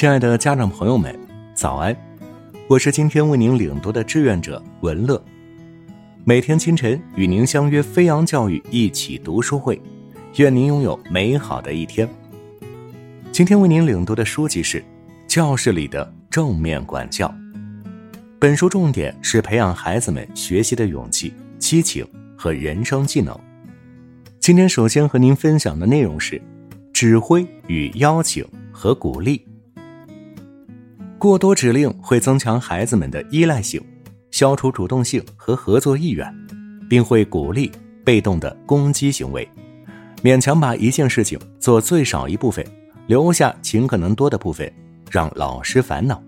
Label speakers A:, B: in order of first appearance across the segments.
A: 亲爱的家长朋友们，早安！我是今天为您领读的志愿者文乐。每天清晨与您相约飞扬教育一起读书会，愿您拥有美好的一天。今天为您领读的书籍是《教室里的正面管教》。本书重点是培养孩子们学习的勇气、激情和人生技能。今天首先和您分享的内容是指挥与邀请和鼓励。过多指令会增强孩子们的依赖性，消除主动性和合作意愿，并会鼓励被动的攻击行为。勉强把一件事情做最少一部分，留下尽可能多的部分，让老师烦恼。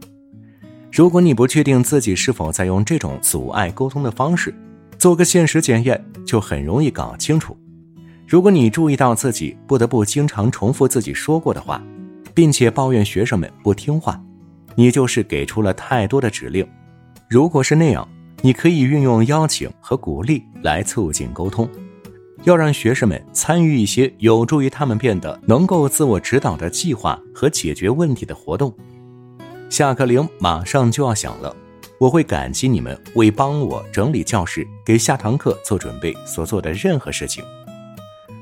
A: 如果你不确定自己是否在用这种阻碍沟通的方式，做个现实检验就很容易搞清楚。如果你注意到自己不得不经常重复自己说过的话，并且抱怨学生们不听话。你就是给出了太多的指令。如果是那样，你可以运用邀请和鼓励来促进沟通。要让学生们参与一些有助于他们变得能够自我指导的计划和解决问题的活动。下课铃马上就要响了，我会感激你们为帮我整理教室、给下堂课做准备所做的任何事情。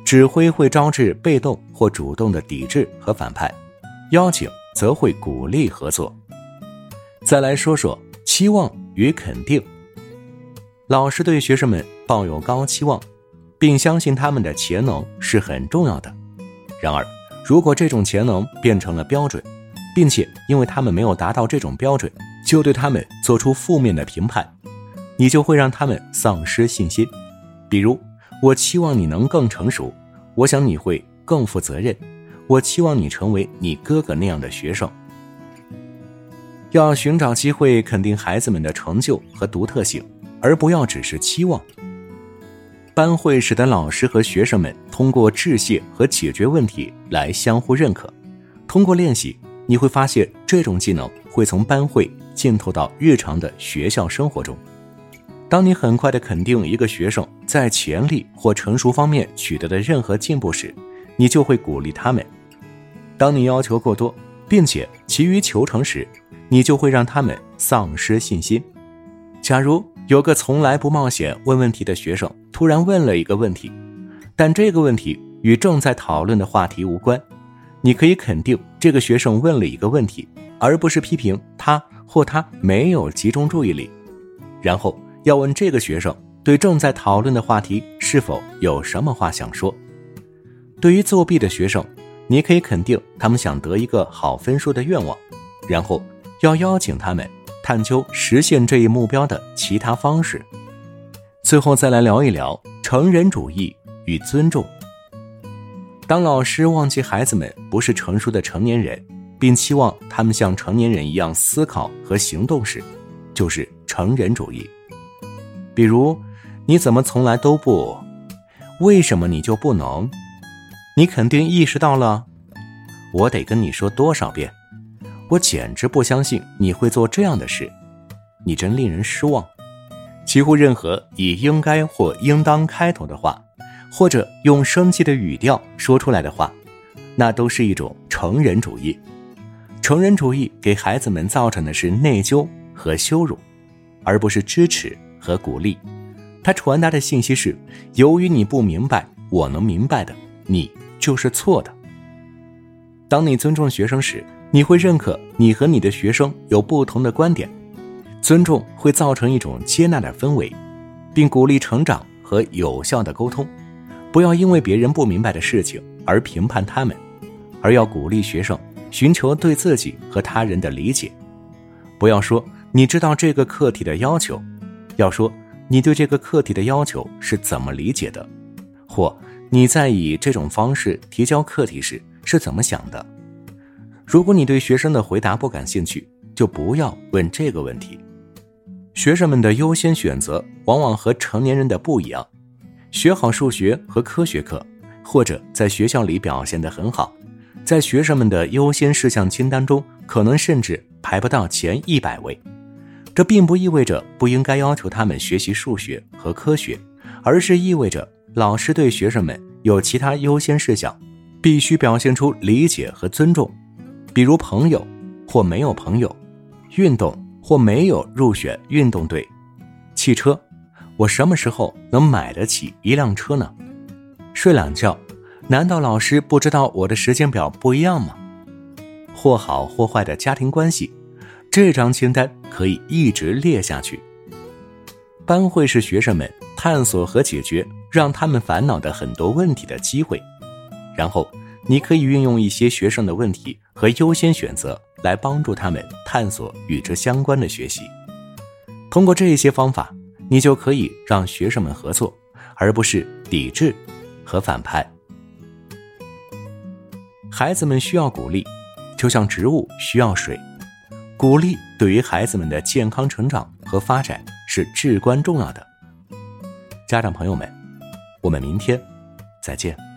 A: 指挥会招致被动或主动的抵制和反叛，邀请则会鼓励合作。再来说说期望与肯定。老师对学生们抱有高期望，并相信他们的潜能是很重要的。然而，如果这种潜能变成了标准，并且因为他们没有达到这种标准，就对他们做出负面的评判，你就会让他们丧失信心。比如，我期望你能更成熟，我想你会更负责任，我期望你成为你哥哥那样的学生。要寻找机会肯定孩子们的成就和独特性，而不要只是期望。班会使得老师和学生们通过致谢和解决问题来相互认可。通过练习，你会发现这种技能会从班会浸透到日常的学校生活中。当你很快的肯定一个学生在潜力或成熟方面取得的任何进步时，你就会鼓励他们。当你要求过多，并且急于求成时，你就会让他们丧失信心。假如有个从来不冒险问问题的学生突然问了一个问题，但这个问题与正在讨论的话题无关，你可以肯定这个学生问了一个问题，而不是批评他或他没有集中注意力。然后要问这个学生对正在讨论的话题是否有什么话想说。对于作弊的学生，你可以肯定他们想得一个好分数的愿望，然后。要邀请他们探究实现这一目标的其他方式。最后再来聊一聊成人主义与尊重。当老师忘记孩子们不是成熟的成年人，并期望他们像成年人一样思考和行动时，就是成人主义。比如，你怎么从来都不？为什么你就不能？你肯定意识到了。我得跟你说多少遍？我简直不相信你会做这样的事，你真令人失望。几乎任何以“应该”或“应当”开头的话，或者用生气的语调说出来的话，那都是一种成人主义。成人主义给孩子们造成的是内疚和羞辱，而不是支持和鼓励。它传达的信息是：由于你不明白我能明白的，你就是错的。当你尊重学生时，你会认可你和你的学生有不同的观点，尊重会造成一种接纳的氛围，并鼓励成长和有效的沟通。不要因为别人不明白的事情而评判他们，而要鼓励学生寻求对自己和他人的理解。不要说你知道这个课题的要求，要说你对这个课题的要求是怎么理解的，或你在以这种方式提交课题时是怎么想的。如果你对学生的回答不感兴趣，就不要问这个问题。学生们的优先选择往往和成年人的不一样。学好数学和科学课，或者在学校里表现得很好，在学生们的优先事项清单中，可能甚至排不到前一百位。这并不意味着不应该要求他们学习数学和科学，而是意味着老师对学生们有其他优先事项，必须表现出理解和尊重。比如朋友，或没有朋友？运动或没有入选运动队？汽车，我什么时候能买得起一辆车呢？睡懒觉，难道老师不知道我的时间表不一样吗？或好或坏的家庭关系，这张清单可以一直列下去。班会是学生们探索和解决让他们烦恼的很多问题的机会，然后你可以运用一些学生的问题和优先选择来帮助他们探索与之相关的学习。通过这些方法，你就可以让学生们合作，而不是抵制和反派。孩子们需要鼓励，就像植物需要水，鼓励对于孩子们的健康成长和发展。是至关重要的，家长朋友们，我们明天再见。